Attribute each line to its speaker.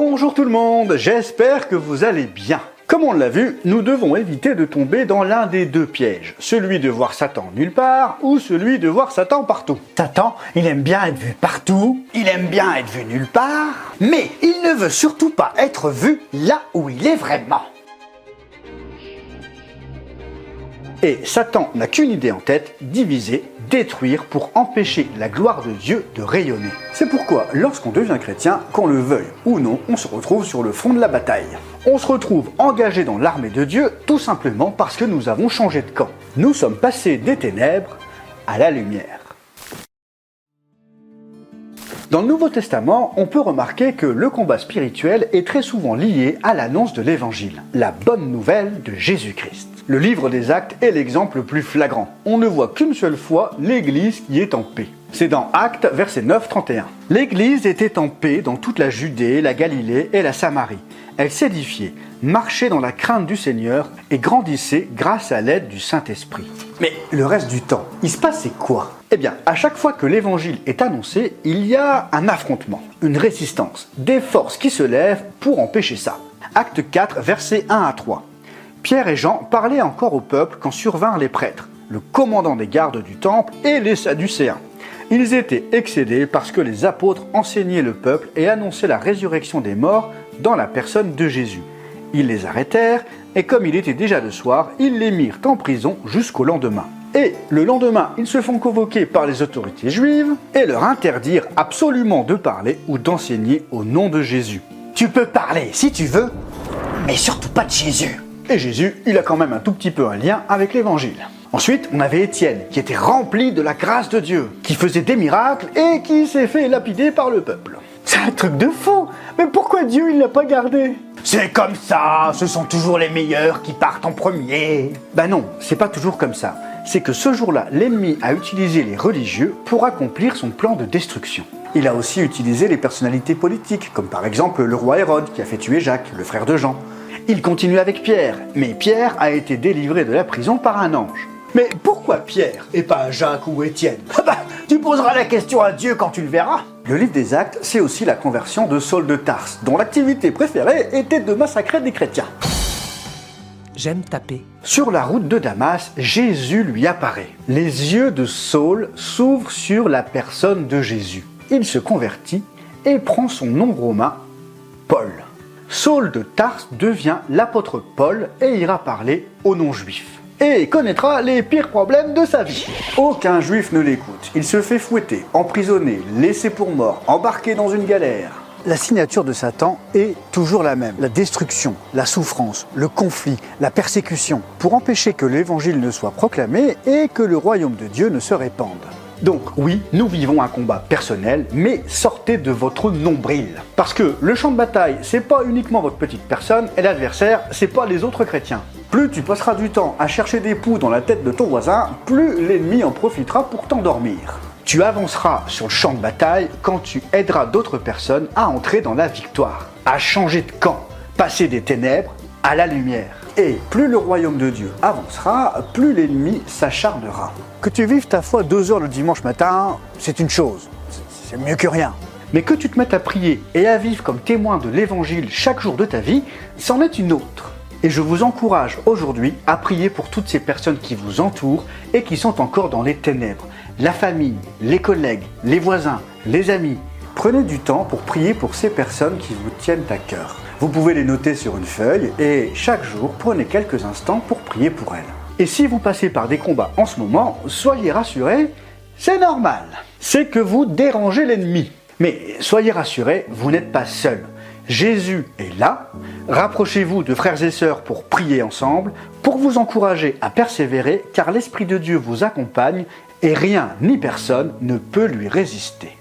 Speaker 1: Bonjour tout le monde, j'espère que vous allez bien. Comme on l'a vu, nous devons éviter de tomber dans l'un des deux pièges, celui de voir Satan nulle part ou celui de voir Satan partout.
Speaker 2: Satan, il aime bien être vu partout, il aime bien être vu nulle part, mais il ne veut surtout pas être vu là où il est vraiment.
Speaker 1: Et Satan n'a qu'une idée en tête, diviser, détruire pour empêcher la gloire de Dieu de rayonner. C'est pourquoi lorsqu'on devient chrétien, qu'on le veuille ou non, on se retrouve sur le front de la bataille. On se retrouve engagé dans l'armée de Dieu tout simplement parce que nous avons changé de camp. Nous sommes passés des ténèbres à la lumière. Dans le Nouveau Testament, on peut remarquer que le combat spirituel est très souvent lié à l'annonce de l'Évangile, la bonne nouvelle de Jésus-Christ. Le livre des actes est l'exemple le plus flagrant. On ne voit qu'une seule fois l'Église qui est en paix. C'est dans Actes, verset 9-31. L'Église était en paix dans toute la Judée, la Galilée et la Samarie. Elle s'édifiait, marchait dans la crainte du Seigneur et grandissait grâce à l'aide du Saint-Esprit. Mais le reste du temps, il se passait quoi? Eh bien, à chaque fois que l'Évangile est annoncé, il y a un affrontement, une résistance, des forces qui se lèvent pour empêcher ça. Acte 4, versets 1 à 3. Pierre et Jean parlaient encore au peuple quand survinrent les prêtres, le commandant des gardes du temple et les Sadducéens. Ils étaient excédés parce que les apôtres enseignaient le peuple et annonçaient la résurrection des morts dans la personne de Jésus. Ils les arrêtèrent et comme il était déjà le soir, ils les mirent en prison jusqu'au lendemain. Et le lendemain, ils se font convoquer par les autorités juives et leur interdirent absolument de parler ou d'enseigner au nom de Jésus.
Speaker 2: Tu peux parler si tu veux, mais surtout pas de Jésus.
Speaker 1: Et Jésus, il a quand même un tout petit peu un lien avec l'évangile. Ensuite, on avait Étienne, qui était rempli de la grâce de Dieu, qui faisait des miracles et qui s'est fait lapider par le peuple.
Speaker 3: C'est un truc de fou Mais pourquoi Dieu il l'a pas gardé?
Speaker 2: C'est comme ça, ce sont toujours les meilleurs qui partent en premier.
Speaker 1: Ben non, c'est pas toujours comme ça. C'est que ce jour-là, l'ennemi a utilisé les religieux pour accomplir son plan de destruction. Il a aussi utilisé les personnalités politiques, comme par exemple le roi Hérode qui a fait tuer Jacques, le frère de Jean. Il continue avec Pierre, mais Pierre a été délivré de la prison par un ange.
Speaker 2: Mais pourquoi Pierre et pas Jacques ou Étienne? Ah bah, Tu poseras la question à Dieu quand tu le verras.
Speaker 1: Le livre des Actes, c'est aussi la conversion de Saul de Tarse, dont l'activité préférée était de massacrer des chrétiens.
Speaker 4: J'aime taper.
Speaker 1: Sur la route de Damas, Jésus lui apparaît. Les yeux de Saul s'ouvrent sur la personne de Jésus. Il se convertit et prend son nom romain, Paul. Saul de Tarse devient l'apôtre Paul et ira parler aux non-juifs. Et connaîtra les pires problèmes de sa vie. Aucun juif ne l'écoute. Il se fait fouetter, emprisonner, laisser pour mort, embarquer dans une galère. La signature de Satan est toujours la même. La destruction, la souffrance, le conflit, la persécution, pour empêcher que l'évangile ne soit proclamé et que le royaume de Dieu ne se répande. Donc oui, nous vivons un combat personnel, mais sortez de votre nombril. Parce que le champ de bataille, c'est pas uniquement votre petite personne, et l'adversaire, c'est pas les autres chrétiens. Plus tu passeras du temps à chercher des poux dans la tête de ton voisin, plus l'ennemi en profitera pour t'endormir. Tu avanceras sur le champ de bataille quand tu aideras d'autres personnes à entrer dans la victoire, à changer de camp, passer des ténèbres à la lumière. Et plus le royaume de Dieu avancera, plus l'ennemi s'acharnera. Que tu vives ta foi deux heures le dimanche matin, c'est une chose. C'est mieux que rien. Mais que tu te mettes à prier et à vivre comme témoin de l'évangile chaque jour de ta vie, c'en est une autre. Et je vous encourage aujourd'hui à prier pour toutes ces personnes qui vous entourent et qui sont encore dans les ténèbres. La famille, les collègues, les voisins, les amis. Prenez du temps pour prier pour ces personnes qui vous tiennent à cœur. Vous pouvez les noter sur une feuille et chaque jour prenez quelques instants pour prier pour elles. Et si vous passez par des combats en ce moment, soyez rassurés, c'est normal. C'est que vous dérangez l'ennemi. Mais soyez rassurés, vous n'êtes pas seul. Jésus est là. Rapprochez-vous de frères et sœurs pour prier ensemble, pour vous encourager à persévérer, car l'Esprit de Dieu vous accompagne et rien ni personne ne peut lui résister.